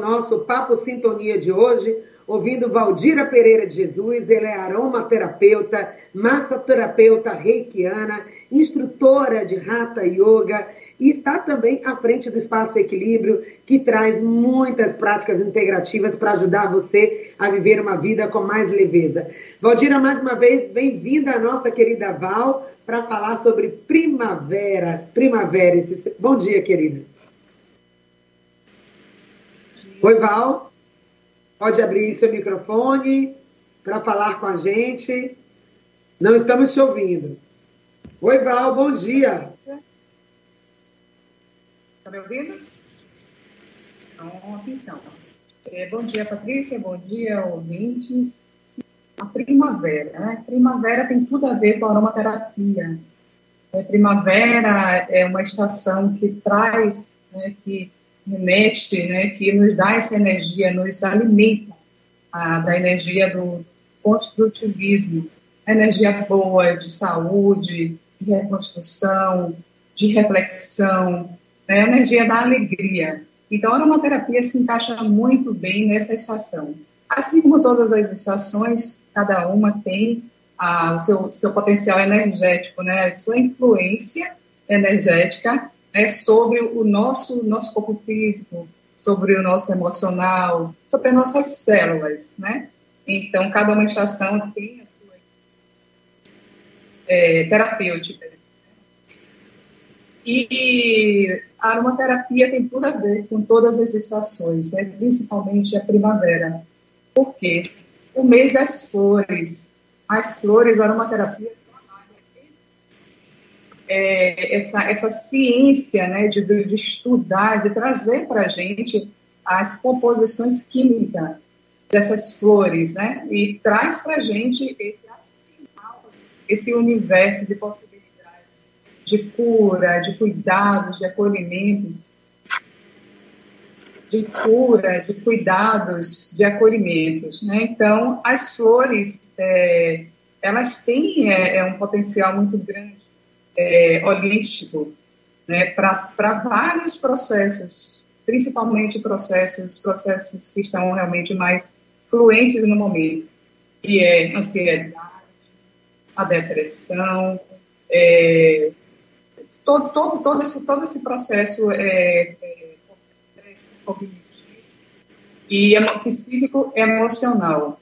nosso Papo Sintonia de hoje, ouvindo Valdira Pereira de Jesus. Ele é aromaterapeuta, massoterapeuta reikiana, instrutora de Hatha Yoga e está também à frente do Espaço Equilíbrio, que traz muitas práticas integrativas para ajudar você a viver uma vida com mais leveza. Valdira, mais uma vez, bem-vinda à nossa querida Val para falar sobre primavera. Primavera. Esse... Bom dia, querida. Oi, Val. Pode abrir seu microfone para falar com a gente. Não estamos te ouvindo. Oi, Val, bom dia. Está me ouvindo? Pronto, então. É, bom dia, Patrícia. Bom dia, ouvintes. A primavera, né? Primavera tem tudo a ver com a aromaterapia. É, primavera é uma estação que traz, né, que remete, né, que nos dá essa energia, nos alimenta a, da energia do construtivismo, a energia boa de saúde, de reconstrução, de reflexão, né, a energia da alegria. Então, a aromaterapia se encaixa muito bem nessa estação. Assim como todas as estações, cada uma tem a, o seu, seu potencial energético, né, a sua influência energética né, sobre o nosso, nosso corpo físico, sobre o nosso emocional, sobre as nossas células, né? Então, cada uma estação tem a sua é, terapêutica. E a aromaterapia tem tudo a ver com todas as estações, né? principalmente a primavera. Por quê? O mês das flores. As flores, a aromaterapia é, essa, essa ciência né, de, de estudar, de trazer para a gente as composições químicas dessas flores, né? E traz para a gente esse esse universo de possibilidades de cura, de cuidados, de acolhimento, de cura, de cuidados, de acolhimentos, né? Então, as flores, é, elas têm é, é um potencial muito grande é, holístico né, para vários processos, principalmente processos, processos que estão realmente mais fluentes no momento, que é ansiedade, a depressão, é, todo, todo, todo, esse, todo esse processo é, é, cognitivo e psíquico emocional.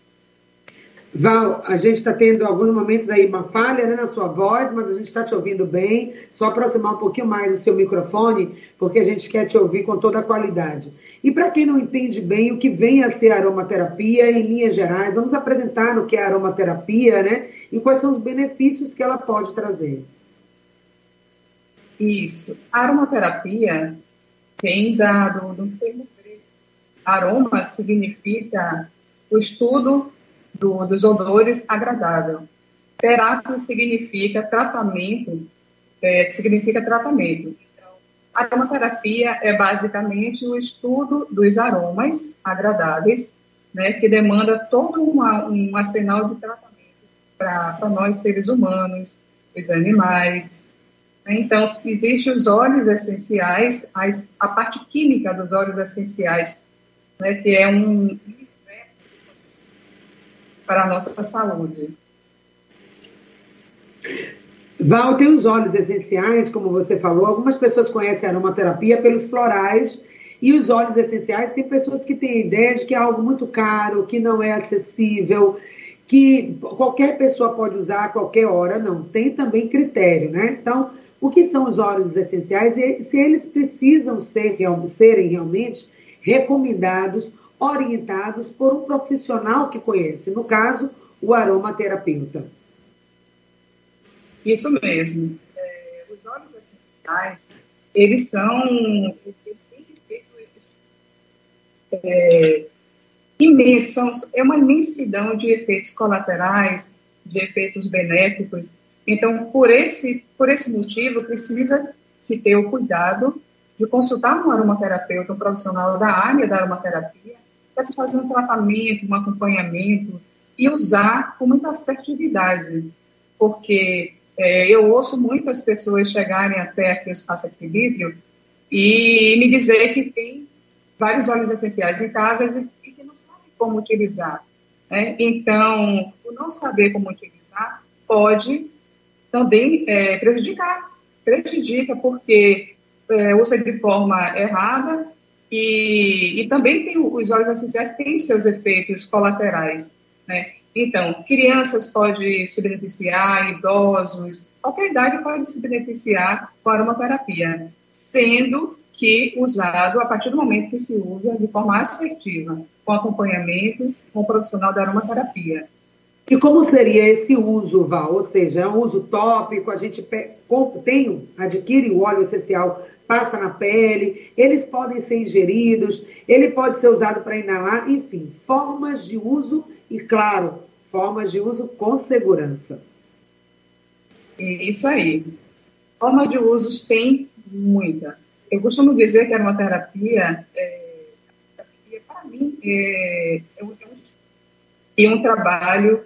Val, a gente está tendo alguns momentos aí uma falha né, na sua voz, mas a gente está te ouvindo bem. Só aproximar um pouquinho mais o seu microfone, porque a gente quer te ouvir com toda a qualidade. E para quem não entende bem o que vem a ser aromaterapia, em linhas gerais, vamos apresentar o que é aromaterapia, né? E quais são os benefícios que ela pode trazer. Isso. A aromaterapia vem da, do, do termo grego. Aroma significa o estudo do, dos odores agradável. Terapia significa tratamento, é, significa tratamento. Então, aromaterapia é basicamente o estudo dos aromas agradáveis, né, que demanda todo uma, um arsenal de tratamento para nós seres humanos, os animais. Né? Então, existem os óleos essenciais, as, a parte química dos óleos essenciais, né, que é um para a nossa saúde. Val, tem os óleos essenciais, como você falou. Algumas pessoas conhecem a aromaterapia pelos florais e os óleos essenciais. Tem pessoas que têm ideia de que é algo muito caro, que não é acessível, que qualquer pessoa pode usar a qualquer hora. Não, tem também critério, né? Então, o que são os óleos essenciais e se eles precisam ser, serem realmente recomendados orientados por um profissional que conhece, no caso, o aromaterapeuta. Isso mesmo. É, os óleos essenciais, eles são, eles têm efeitos é, imensos, é uma imensidão de efeitos colaterais, de efeitos benéficos. Então, por esse, por esse motivo, precisa se ter o cuidado de consultar um aromaterapeuta, um profissional da área da aromaterapia, para se fazer um tratamento, um acompanhamento e usar com muita assertividade, porque é, eu ouço muitas pessoas chegarem até aqui o espaço equilíbrio e me dizer que tem vários óleos essenciais em casa e, que não sabem como utilizar. Né? Então, o não saber como utilizar pode também é, prejudicar, prejudica porque é, usa de forma errada e, e também tem os óleos essenciais têm seus efeitos colaterais, né? Então, crianças podem se beneficiar, idosos, qualquer idade pode se beneficiar com aromaterapia, sendo que usado a partir do momento que se usa de forma assertiva, com acompanhamento com o profissional da aromaterapia. E como seria esse uso, Val? Ou seja, é um uso tópico, a gente tem, adquire o óleo essencial, passa na pele, eles podem ser ingeridos, ele pode ser usado para inalar, enfim, formas de uso e, claro, formas de uso com segurança. Isso aí. Formas de usos tem muita. Eu costumo dizer que a aromaterapia, é, para mim, é, é, um, é um trabalho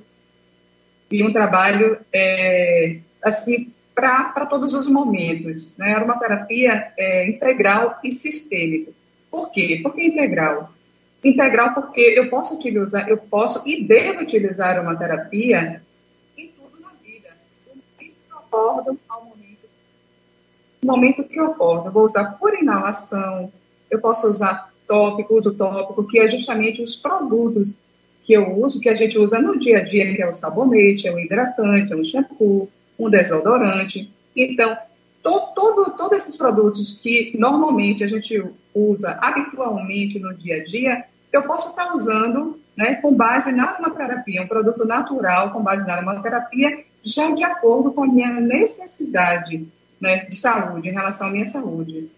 e um trabalho é, assim para todos os momentos. Né? A aromaterapia é integral e sistêmica. Por quê? Por que integral? Integral porque eu posso utilizar, eu posso e devo utilizar a aromaterapia em tudo na vida. Do momento que eu acordo ao momento, momento que eu acordo. Eu vou usar por inalação, eu posso usar tópico, uso tópico, que é justamente os produtos que eu uso, que a gente usa no dia a dia, que é o sabonete, é o hidratante, é o shampoo, um desodorante. Então, to, todo, todos esses produtos que normalmente a gente usa habitualmente no dia a dia, eu posso estar usando né, com base na aromaterapia, um produto natural com base na aromaterapia, já de acordo com a minha necessidade né, de saúde, em relação à minha saúde.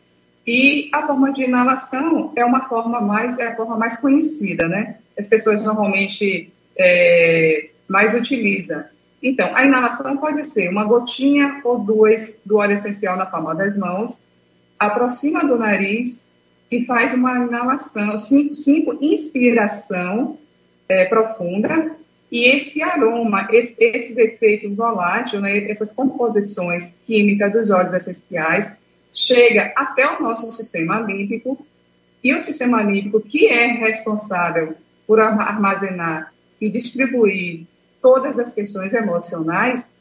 E a forma de inalação é uma forma mais, é a forma mais conhecida, né? As pessoas normalmente é, mais utilizam. Então, a inalação pode ser uma gotinha ou duas do óleo essencial na palma das mãos, aproxima do nariz e faz uma inalação, cinco, cinco inspiração é, profunda, e esse aroma, esse, esses efeitos voláteis, né, essas composições químicas dos óleos essenciais, chega até o nosso sistema límpico, e o sistema límpico, que é responsável por armazenar e distribuir todas as questões emocionais,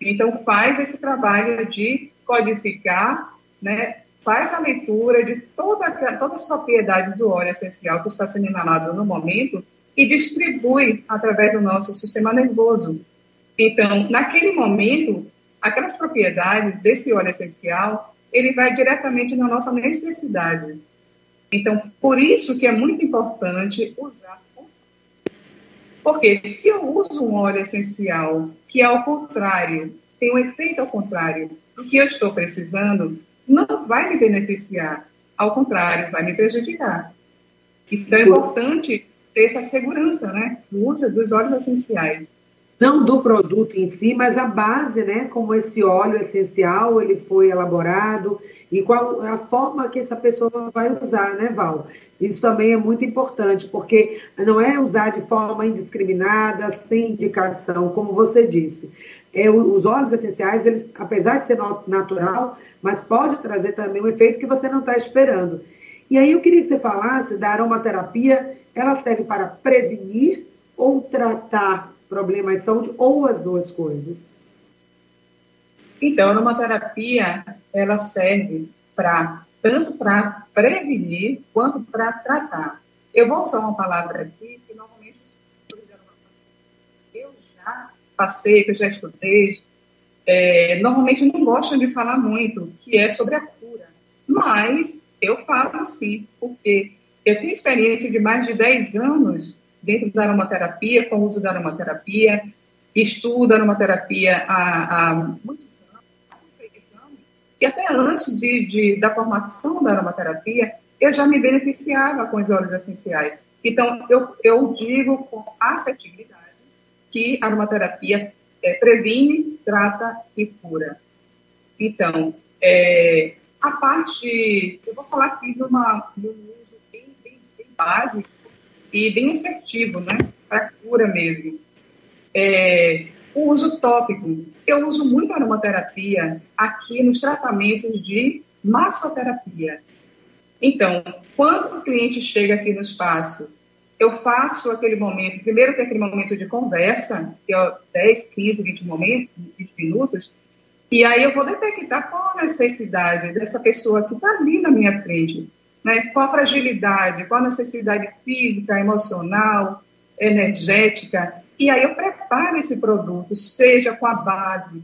então faz esse trabalho de codificar, né, faz a leitura de toda, todas as propriedades do óleo essencial que está sendo inalado no momento e distribui através do nosso sistema nervoso. Então, naquele momento, aquelas propriedades desse óleo essencial, ele vai diretamente na nossa necessidade. Então, por isso que é muito importante usar porque se eu uso um óleo essencial que, ao contrário, tem um efeito ao contrário do que eu estou precisando, não vai me beneficiar. Ao contrário, vai me prejudicar. Então, é importante ter essa segurança, né? Do uso dos óleos essenciais. Não do produto em si, mas a base, né? Como esse óleo essencial ele foi elaborado e qual a forma que essa pessoa vai usar, né, Val? Isso também é muito importante, porque não é usar de forma indiscriminada, sem indicação, como você disse. É, os óleos essenciais, eles, apesar de ser natural, mas pode trazer também um efeito que você não está esperando. E aí eu queria que você falasse da aromaterapia, ela serve para prevenir ou tratar problemas de saúde, ou as duas coisas? Então, a aromaterapia, ela serve para tanto para prevenir quanto para tratar. Eu vou usar uma palavra aqui que normalmente eu já passei, que eu já estudei, é, normalmente não gostam de falar muito, que é sobre a cura. Mas eu falo sim, porque eu tenho experiência de mais de 10 anos dentro da aromaterapia, com o uso da aromaterapia, estudo aromaterapia há, há muitos e até antes de, de, da formação da aromaterapia, eu já me beneficiava com os óleos essenciais. Então, eu, eu digo com assertividade que a aromaterapia é, previne, trata e cura. Então, é, a parte, eu vou falar aqui de, uma, de um uso bem, bem, bem básico e bem assertivo, né, para cura mesmo. É, o uso tópico. Eu uso muito aromaterapia aqui nos tratamentos de massoterapia. Então, quando o cliente chega aqui no espaço, eu faço aquele momento, primeiro tem aquele momento de conversa, que é 10, 15, 20, momentos, 20 minutos, e aí eu vou detectar qual a necessidade dessa pessoa que está ali na minha frente, né? qual a fragilidade, qual a necessidade física, emocional, energética, e aí eu preparo esse produto, seja com a base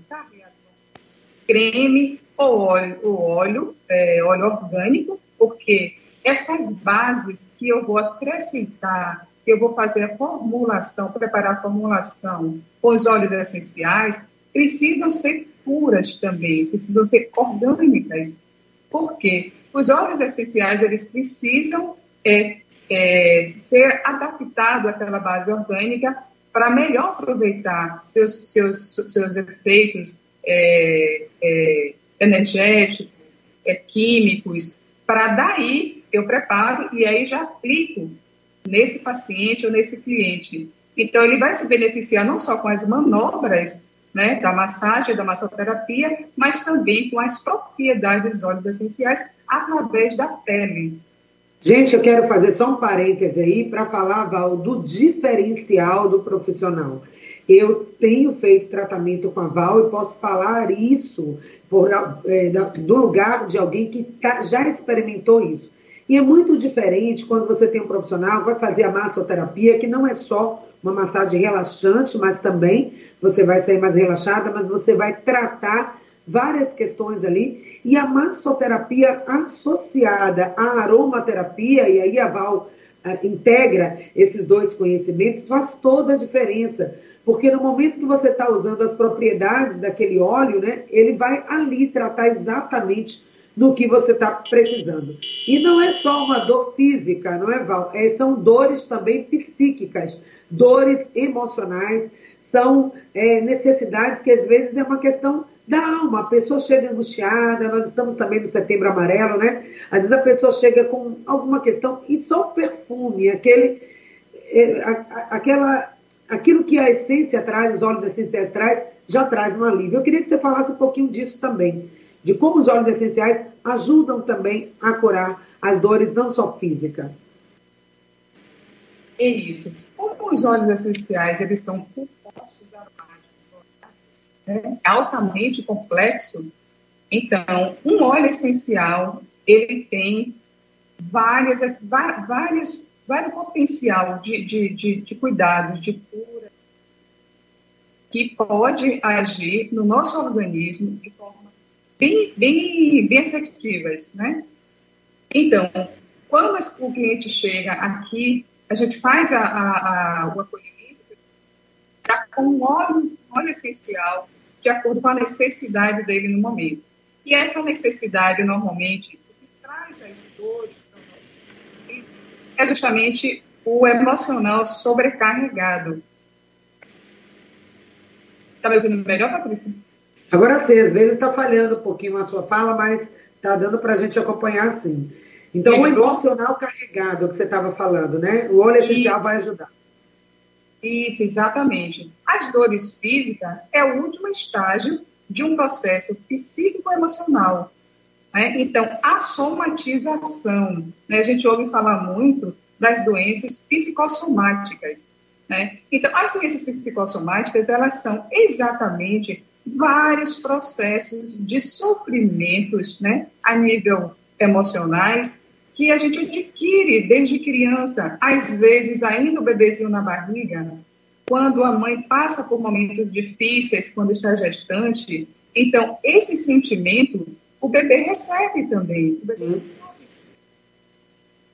creme ou óleo, óleo, é, óleo orgânico, porque essas bases que eu vou acrescentar, que eu vou fazer a formulação, preparar a formulação com os óleos essenciais, precisam ser puras também, precisam ser orgânicas. Por quê? Os óleos essenciais, eles precisam é, é, ser adaptados àquela base orgânica para melhor aproveitar seus, seus, seus efeitos é, é energéticos, é, químicos, para daí eu preparo e aí já aplico nesse paciente ou nesse cliente. Então, ele vai se beneficiar não só com as manobras né, da massagem, da massoterapia, mas também com as propriedades dos óleos essenciais através da pele. Gente, eu quero fazer só um parêntese aí para falar, Val, do diferencial do profissional. Eu tenho feito tratamento com a Val e posso falar isso por, é, do lugar de alguém que tá, já experimentou isso. E é muito diferente quando você tem um profissional que vai fazer a massoterapia, que não é só uma massagem relaxante, mas também você vai sair mais relaxada, mas você vai tratar várias questões ali. E a massoterapia associada à aromaterapia, e aí a Val uh, integra esses dois conhecimentos, faz toda a diferença. Porque no momento que você está usando as propriedades daquele óleo, né, ele vai ali tratar exatamente do que você está precisando. E não é só uma dor física, não é, Val? É, são dores também psíquicas, dores emocionais, são é, necessidades que às vezes é uma questão da alma. A pessoa chega angustiada, nós estamos também no setembro amarelo, né? Às vezes a pessoa chega com alguma questão e só o perfume, aquele, é, a, a, aquela aquilo que a essência traz, os óleos essenciais traz, já traz um alívio. Eu queria que você falasse um pouquinho disso também, de como os óleos essenciais ajudam também a curar as dores, não só física. É isso. Como os óleos essenciais, eles são compostos aromáticos, né? altamente complexo, então, um óleo essencial, ele tem várias, várias no potencial de, de, de, de cuidado, de cura, que pode agir no nosso organismo de forma bem, bem, bem assertivas, né? Então, quando o cliente chega aqui, a gente faz a, a, a, o acolhimento com um óleo, óleo essencial de acordo com a necessidade dele no momento. E essa necessidade, normalmente, o que traz as dores é justamente o emocional sobrecarregado. Está me ouvindo melhor, Patrícia? Agora sim, às vezes está falhando um pouquinho a sua fala, mas está dando para a gente acompanhar sim. Então, o emocional carregado que você estava falando, né? O óleo essencial vai ajudar. Isso, exatamente. As dores físicas é o último estágio de um processo psíquico-emocional né? Então, a somatização, né? a gente ouve falar muito das doenças psicossomáticas. Né? Então, as doenças psicossomáticas, elas são exatamente vários processos de sofrimentos né? a nível emocionais que a gente adquire desde criança, às vezes ainda o bebezinho na barriga, quando a mãe passa por momentos difíceis, quando está gestante. Então, esse sentimento o bebê recebe também. O bebê.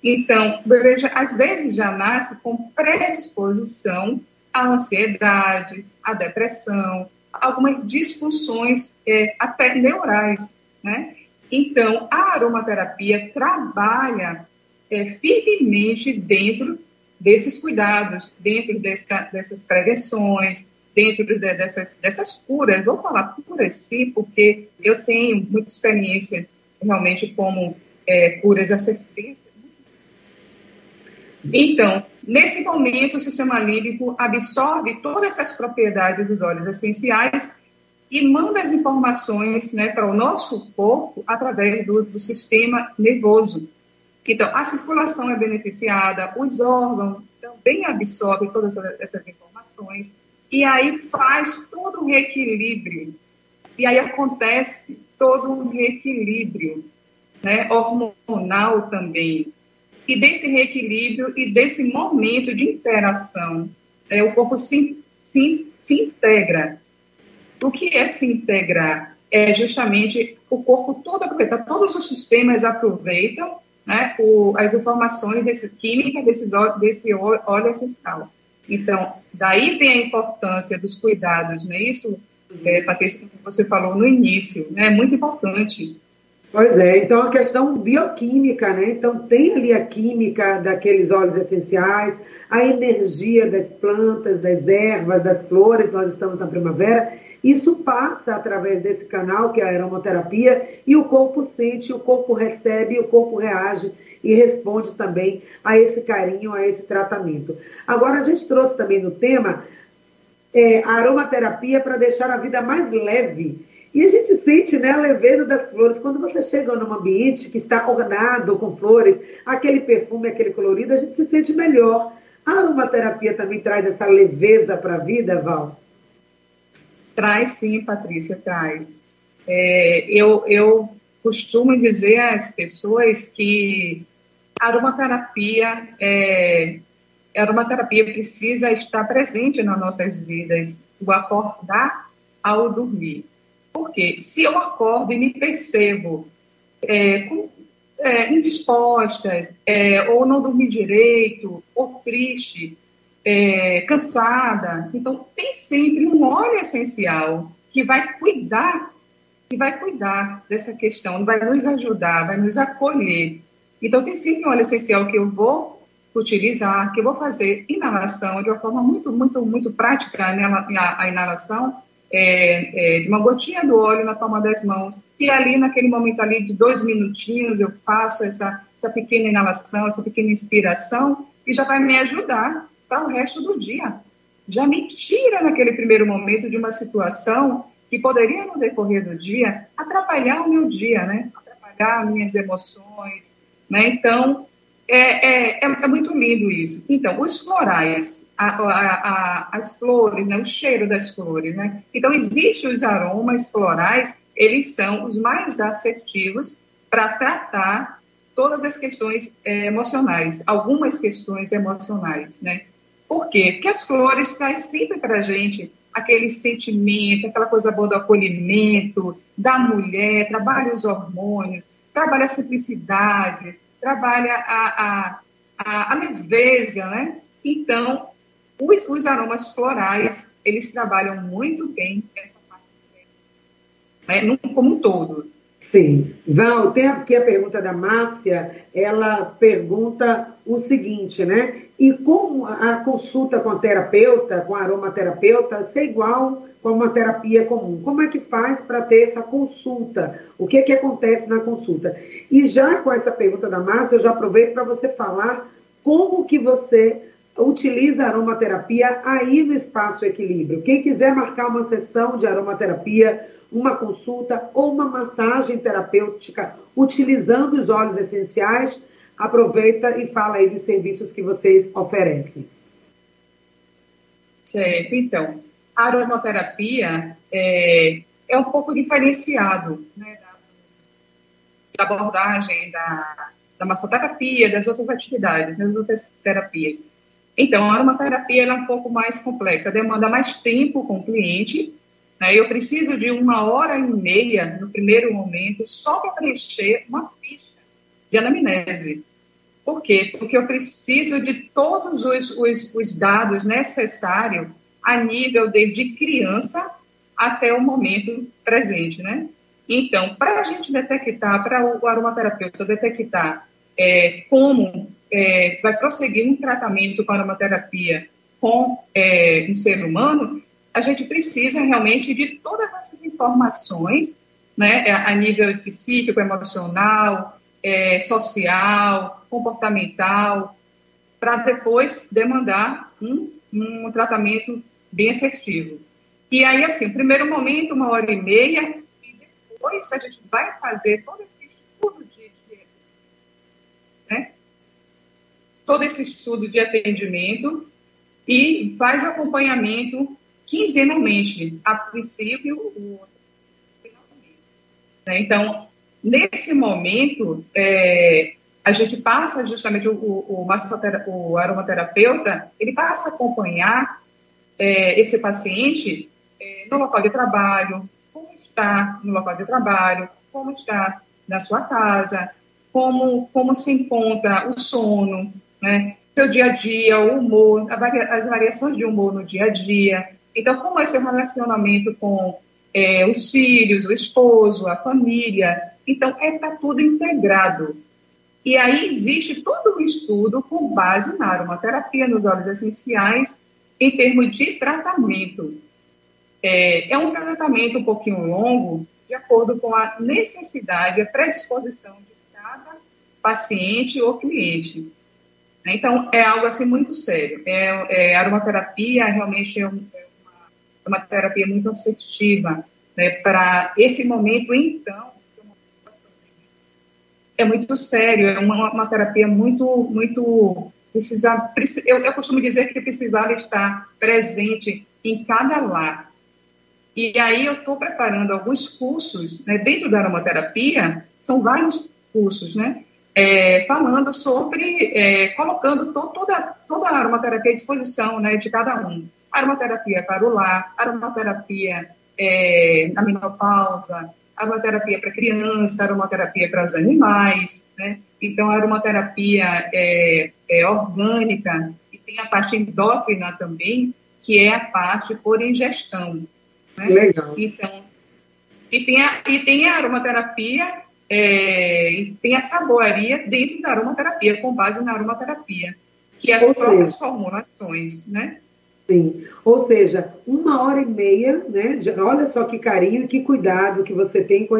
Então, o bebê já, às vezes já nasce com predisposição à ansiedade, à depressão, algumas disfunções é, até neurais, né? Então, a aromaterapia trabalha é, firmemente dentro desses cuidados, dentro dessa, dessas prevenções, dentro de, dessas, dessas curas. Vou falar curas sim, porque eu tenho muita experiência realmente como é, curas assertivas. Então, nesse momento, o sistema límbico absorve todas essas propriedades dos óleos essenciais e manda as informações né, para o nosso corpo através do, do sistema nervoso. Então, a circulação é beneficiada, os órgãos também absorvem todas essas informações, e aí faz todo um reequilíbrio. E aí acontece todo um reequilíbrio né, hormonal também. E desse reequilíbrio e desse momento de interação, é, o corpo se, se, se integra. O que é se integrar? É justamente o corpo todo aproveita, todos os sistemas aproveitam né, o, as informações desse, química desses, desse óleo essencial. Então, daí vem a importância dos cuidados, não é isso, é, Patrícia, que você falou no início, né? É muito importante. Pois é, então a questão bioquímica, né? Então tem ali a química daqueles óleos essenciais, a energia das plantas, das ervas, das flores, nós estamos na primavera, isso passa através desse canal que é a aromaterapia e o corpo sente, o corpo recebe, o corpo reage e responde também a esse carinho, a esse tratamento. Agora a gente trouxe também no tema é, a aromaterapia para deixar a vida mais leve. E a gente sente né, a leveza das flores. Quando você chega num ambiente que está ornado com flores, aquele perfume, aquele colorido, a gente se sente melhor. A aromaterapia também traz essa leveza para a vida, Val? Traz sim, Patrícia, traz. É, eu, eu costumo dizer às pessoas que a aromaterapia é, a aromaterapia precisa estar presente nas nossas vidas, o acordar ao dormir. Porque se eu acordo e me percebo é, com, é, indisposta, é, ou não dormi direito, ou triste, é, cansada, então tem sempre um óleo essencial que vai cuidar, que vai cuidar dessa questão, vai nos ajudar, vai nos acolher. Então tem sempre um óleo essencial que eu vou utilizar, que eu vou fazer inalação de uma forma muito, muito, muito prática, a, a inalação é, é, de uma gotinha do óleo na palma das mãos, e ali, naquele momento ali de dois minutinhos, eu faço essa, essa pequena inalação, essa pequena inspiração, e já vai me ajudar para o resto do dia. Já me tira naquele primeiro momento de uma situação que poderia, no decorrer do dia, atrapalhar o meu dia, né? Atrapalhar minhas emoções, né? Então, é, é, é, é, muito lindo isso. Então, os florais, a, a, a, as flores, né, o cheiro das flores, né? Então, existem os aromas florais, eles são os mais assertivos para tratar todas as questões é, emocionais, algumas questões emocionais, né? Por quê? Porque as flores trazem sempre para a gente aquele sentimento, aquela coisa boa do acolhimento, da mulher, trabalha os hormônios, trabalha a simplicidade, trabalha a, a, a, leveza, né? Então, os, os, aromas florais, eles trabalham muito bem essa parte né? como um todo. Sim. Val, tem aqui a pergunta da Márcia, ela pergunta o seguinte, né? E como a consulta com a terapeuta, com a aromaterapeuta, ser igual com uma terapia comum? Como é que faz para ter essa consulta? O que, é que acontece na consulta? E já com essa pergunta da Márcia, eu já aproveito para você falar como que você utiliza a aromaterapia aí no Espaço Equilíbrio. Quem quiser marcar uma sessão de aromaterapia, uma consulta ou uma massagem terapêutica utilizando os óleos essenciais, aproveita e fala aí dos serviços que vocês oferecem. Certo, então, a aromaterapia é, é um pouco diferenciado né, da, da, abordagem da, da massoterapia, das outras atividades, das outras terapias. Então, a aromaterapia é um pouco mais complexa, demanda mais tempo com o cliente, né? Eu preciso de uma hora e meia no primeiro momento só para preencher uma ficha de anamnese. Por quê? Porque eu preciso de todos os, os, os dados necessários a nível de, de criança até o momento presente, né? Então, para a gente detectar, para o aromaterapeuta detectar é, como é, vai prosseguir um tratamento com aromaterapia com é, um ser humano, a gente precisa realmente de todas essas informações, né, a nível psíquico, emocional, é, social, comportamental, para depois demandar um, um tratamento bem assertivo. E aí, assim, primeiro momento, uma hora e meia, e depois a gente vai fazer todo esse estudo de, de né, todo esse estudo de atendimento e faz acompanhamento quinzenalmente, a princípio, o... Né? Então, nesse momento, é, a gente passa justamente, o, o, o aromaterapeuta, ele passa a acompanhar é, esse paciente é, no local de trabalho, como está no local de trabalho, como está na sua casa, como, como se encontra o sono, né? seu dia a dia, o humor, as variações de humor no dia a dia. Então, como é seu relacionamento com é, os filhos, o esposo, a família. Então, é tudo integrado. E aí existe todo um estudo com base na aromaterapia, nos óleos essenciais, em termos de tratamento. É, é um tratamento um pouquinho longo, de acordo com a necessidade, a predisposição de cada paciente ou cliente. Então, é algo assim muito sério. É, é aromaterapia realmente é, um, é, uma, é uma, terapia muito assertiva né, para esse momento, então, é muito sério, é uma, uma terapia muito, muito precisa, eu, eu costumo dizer que precisava estar presente em cada lar. E aí eu estou preparando alguns cursos, né, dentro da aromaterapia, são vários cursos, né, é, falando sobre, é, colocando to, toda, toda a aromaterapia à disposição né, de cada um. Aromaterapia para o lar, aromaterapia é, na menopausa, aromaterapia para criança, aromaterapia para os animais, né? Então, a aromaterapia é, é orgânica e tem a parte endócrina também, que é a parte por ingestão. Né? Legal. Então, e tem a, e tem a aromaterapia, é, tem a saboaria dentro da aromaterapia, com base na aromaterapia, que é as Ou próprias seja, formulações, né? Sim. Ou seja, uma hora e meia, né? De, olha só que carinho e que cuidado que você tem com,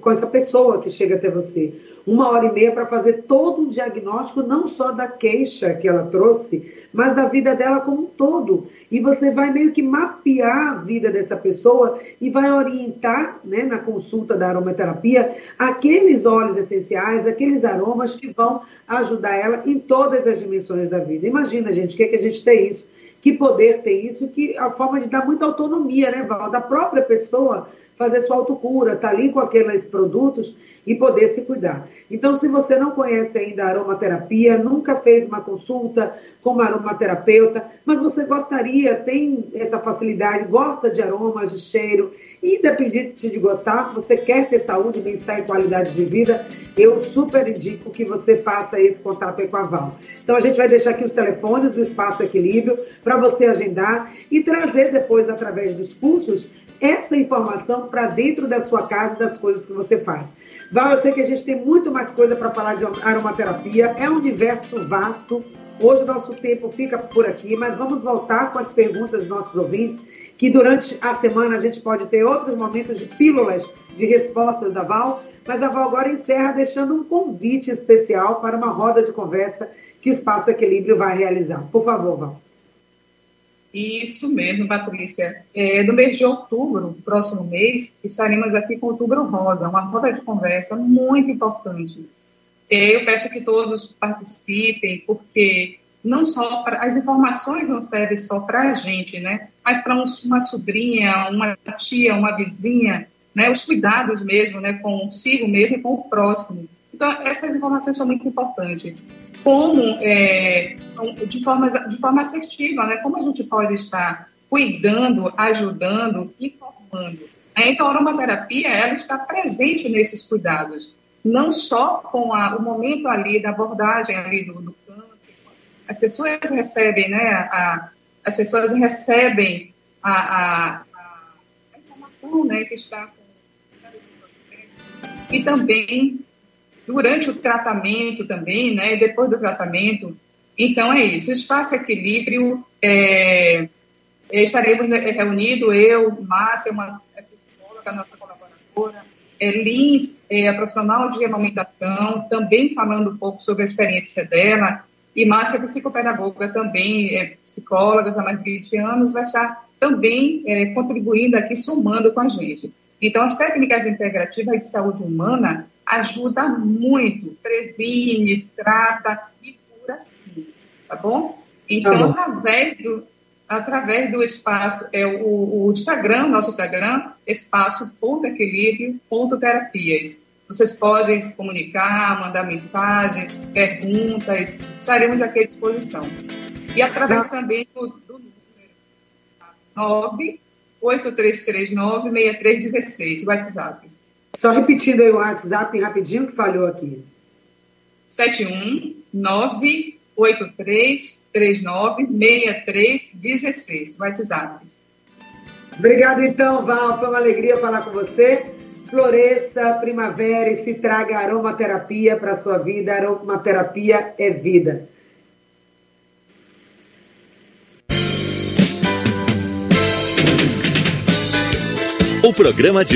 com essa pessoa que chega até você. Uma hora e meia para fazer todo um diagnóstico, não só da queixa que ela trouxe, mas da vida dela como um todo. E você vai meio que mapear a vida dessa pessoa e vai orientar, né, na consulta da aromaterapia, aqueles óleos essenciais, aqueles aromas que vão ajudar ela em todas as dimensões da vida. Imagina, gente, o que, é que a gente tem isso que poder tem isso, que a forma de dar muita autonomia, né, Val, da própria pessoa fazer sua autocura, tá ali com aqueles produtos e poder se cuidar. Então, se você não conhece ainda a aromaterapia, nunca fez uma consulta com uma aromaterapeuta, mas você gostaria, tem essa facilidade, gosta de aromas, de cheiro, independente de gostar, você quer ter saúde, bem-estar e qualidade de vida, eu super indico que você faça esse contato aí com a Val. Então, a gente vai deixar aqui os telefones do Espaço Equilíbrio para você agendar e trazer depois, através dos cursos, essa informação para dentro da sua casa das coisas que você faz. Val, eu sei que a gente tem muito mais coisa para falar de aromaterapia, é um universo vasto. Hoje o nosso tempo fica por aqui, mas vamos voltar com as perguntas dos nossos ouvintes, que durante a semana a gente pode ter outros momentos de pílulas de respostas da Val, mas a Val agora encerra deixando um convite especial para uma roda de conversa que o Espaço Equilíbrio vai realizar. Por favor, Val. Isso mesmo, Patrícia. É, no mês de outubro, próximo mês, estaremos aqui com Outubro Rosa, uma roda de conversa muito importante. É, eu peço que todos participem, porque não só pra, as informações não servem só para a gente, né? Mas para um, uma sobrinha, uma tia, uma vizinha, né? Os cuidados mesmo, né? Consigo mesmo e com o próximo. Então, essas informações são muito importantes como, é, de, forma, de forma assertiva, né? como a gente pode estar cuidando, ajudando, informando. É, então, a aromaterapia, ela está presente nesses cuidados, não só com a, o momento ali da abordagem ali do, do câncer, as pessoas recebem, né, a, as pessoas recebem a, a, a informação, né, que está com e também durante o tratamento também, né, depois do tratamento. Então, é isso. O espaço equilíbrio, é, estaremos reunidos, eu, Márcia, uma psicóloga, nossa colaboradora, é, Lins, é, a profissional de amamentação, também falando um pouco sobre a experiência dela, e Márcia, psicopedagoga, também é psicóloga há mais de 20 anos, vai estar também é, contribuindo aqui, somando com a gente. Então, as técnicas integrativas de saúde humana ajuda muito, previne, trata e procura sim, tá bom? Então, tá através do, através do espaço, é o, o Instagram, nosso Instagram, espaço.equilíbrio.terapias. Vocês podem se comunicar, mandar mensagem, perguntas, estaremos aqui à disposição. E através tá. também do, do número 98339-6316, WhatsApp. Só repetindo aí o WhatsApp rapidinho que falhou aqui. 719 8339-6316, WhatsApp. Obrigado, então, Val. Foi uma alegria falar com você. Floresça, primavera e se traga aromaterapia para a sua vida. Aromaterapia é vida. O programa de